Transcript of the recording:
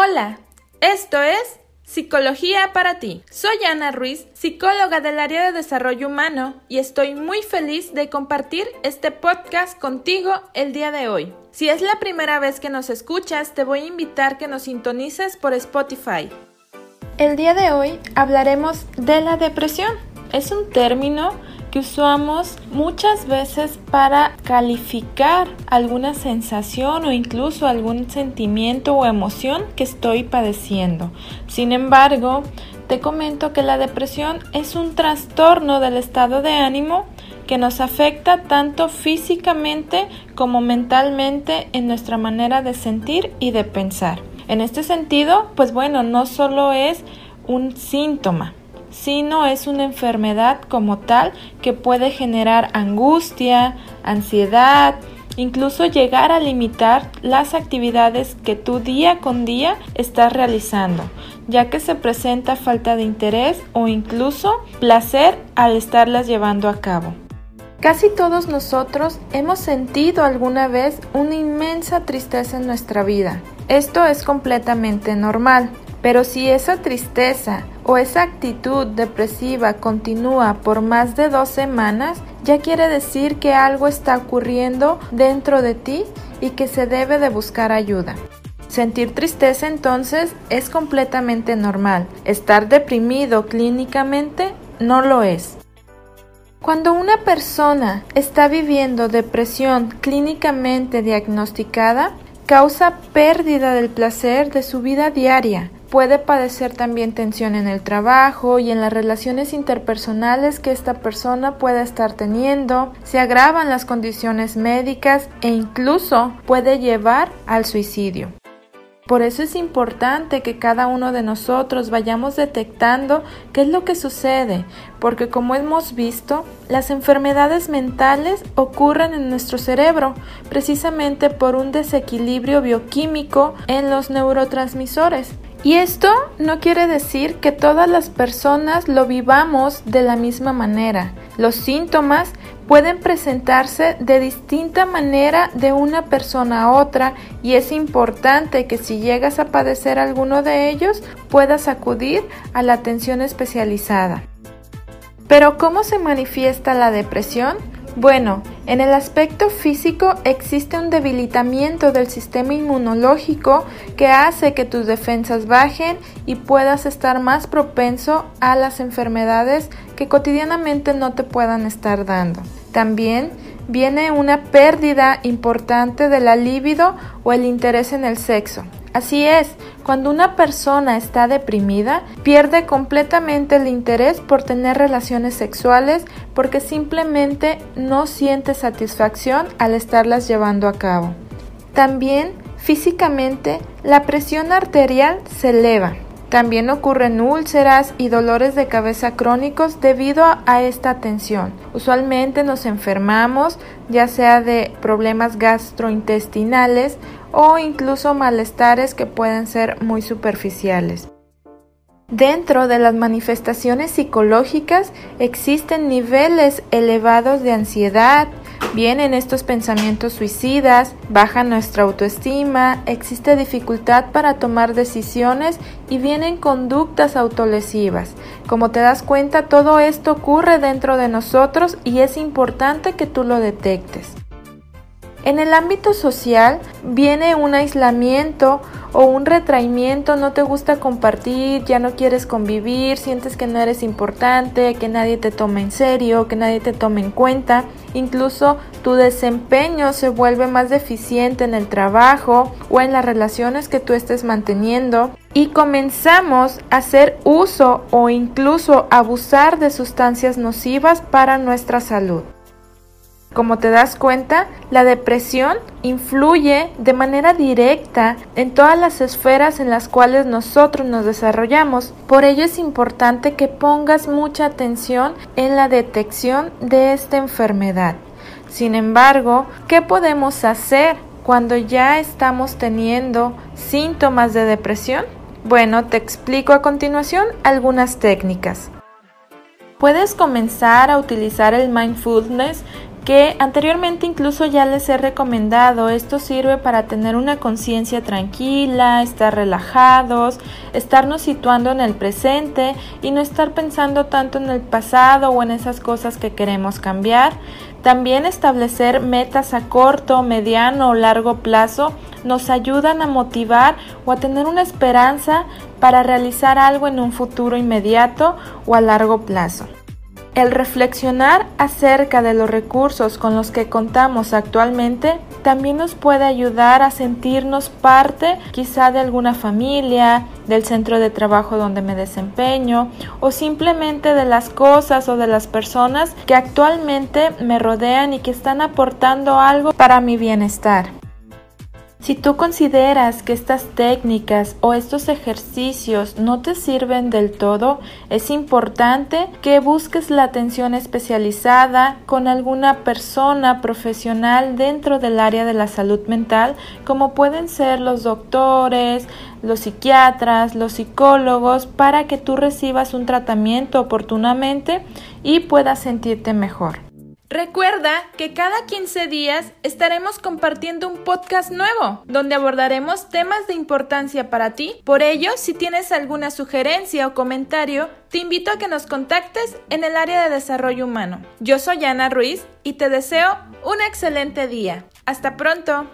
Hola, esto es Psicología para ti. Soy Ana Ruiz, psicóloga del área de desarrollo humano, y estoy muy feliz de compartir este podcast contigo el día de hoy. Si es la primera vez que nos escuchas, te voy a invitar que nos sintonices por Spotify. El día de hoy hablaremos de la depresión. Es un término que usamos muchas veces para calificar alguna sensación o incluso algún sentimiento o emoción que estoy padeciendo. Sin embargo, te comento que la depresión es un trastorno del estado de ánimo que nos afecta tanto físicamente como mentalmente en nuestra manera de sentir y de pensar. En este sentido, pues bueno, no solo es un síntoma, sino es una enfermedad como tal que puede generar angustia, ansiedad, incluso llegar a limitar las actividades que tú día con día estás realizando, ya que se presenta falta de interés o incluso placer al estarlas llevando a cabo. Casi todos nosotros hemos sentido alguna vez una inmensa tristeza en nuestra vida. Esto es completamente normal, pero si esa tristeza o esa actitud depresiva continúa por más de dos semanas, ya quiere decir que algo está ocurriendo dentro de ti y que se debe de buscar ayuda. Sentir tristeza entonces es completamente normal. Estar deprimido clínicamente no lo es. Cuando una persona está viviendo depresión clínicamente diagnosticada, causa pérdida del placer de su vida diaria, Puede padecer también tensión en el trabajo y en las relaciones interpersonales que esta persona pueda estar teniendo, se agravan las condiciones médicas e incluso puede llevar al suicidio. Por eso es importante que cada uno de nosotros vayamos detectando qué es lo que sucede, porque como hemos visto, las enfermedades mentales ocurren en nuestro cerebro precisamente por un desequilibrio bioquímico en los neurotransmisores. Y esto no quiere decir que todas las personas lo vivamos de la misma manera. Los síntomas pueden presentarse de distinta manera de una persona a otra y es importante que si llegas a padecer alguno de ellos puedas acudir a la atención especializada. Pero ¿cómo se manifiesta la depresión? Bueno, en el aspecto físico existe un debilitamiento del sistema inmunológico que hace que tus defensas bajen y puedas estar más propenso a las enfermedades que cotidianamente no te puedan estar dando. También viene una pérdida importante de la libido o el interés en el sexo. Así es, cuando una persona está deprimida, pierde completamente el interés por tener relaciones sexuales porque simplemente no siente satisfacción al estarlas llevando a cabo. También físicamente la presión arterial se eleva. También ocurren úlceras y dolores de cabeza crónicos debido a esta tensión. Usualmente nos enfermamos ya sea de problemas gastrointestinales o incluso malestares que pueden ser muy superficiales. Dentro de las manifestaciones psicológicas existen niveles elevados de ansiedad, vienen estos pensamientos suicidas, baja nuestra autoestima, existe dificultad para tomar decisiones y vienen conductas autolesivas. Como te das cuenta, todo esto ocurre dentro de nosotros y es importante que tú lo detectes. En el ámbito social viene un aislamiento o un retraimiento, no te gusta compartir, ya no quieres convivir, sientes que no eres importante, que nadie te tome en serio, que nadie te tome en cuenta, incluso tu desempeño se vuelve más deficiente en el trabajo o en las relaciones que tú estés manteniendo y comenzamos a hacer uso o incluso abusar de sustancias nocivas para nuestra salud. Como te das cuenta, la depresión influye de manera directa en todas las esferas en las cuales nosotros nos desarrollamos. Por ello es importante que pongas mucha atención en la detección de esta enfermedad. Sin embargo, ¿qué podemos hacer cuando ya estamos teniendo síntomas de depresión? Bueno, te explico a continuación algunas técnicas. Puedes comenzar a utilizar el mindfulness que anteriormente incluso ya les he recomendado. Esto sirve para tener una conciencia tranquila, estar relajados, estarnos situando en el presente y no estar pensando tanto en el pasado o en esas cosas que queremos cambiar. También establecer metas a corto, mediano o largo plazo nos ayudan a motivar o a tener una esperanza para realizar algo en un futuro inmediato o a largo plazo. El reflexionar acerca de los recursos con los que contamos actualmente también nos puede ayudar a sentirnos parte quizá de alguna familia, del centro de trabajo donde me desempeño o simplemente de las cosas o de las personas que actualmente me rodean y que están aportando algo para mi bienestar. Si tú consideras que estas técnicas o estos ejercicios no te sirven del todo, es importante que busques la atención especializada con alguna persona profesional dentro del área de la salud mental, como pueden ser los doctores, los psiquiatras, los psicólogos, para que tú recibas un tratamiento oportunamente y puedas sentirte mejor. Recuerda que cada 15 días estaremos compartiendo un podcast nuevo donde abordaremos temas de importancia para ti. Por ello, si tienes alguna sugerencia o comentario, te invito a que nos contactes en el área de desarrollo humano. Yo soy Ana Ruiz y te deseo un excelente día. Hasta pronto.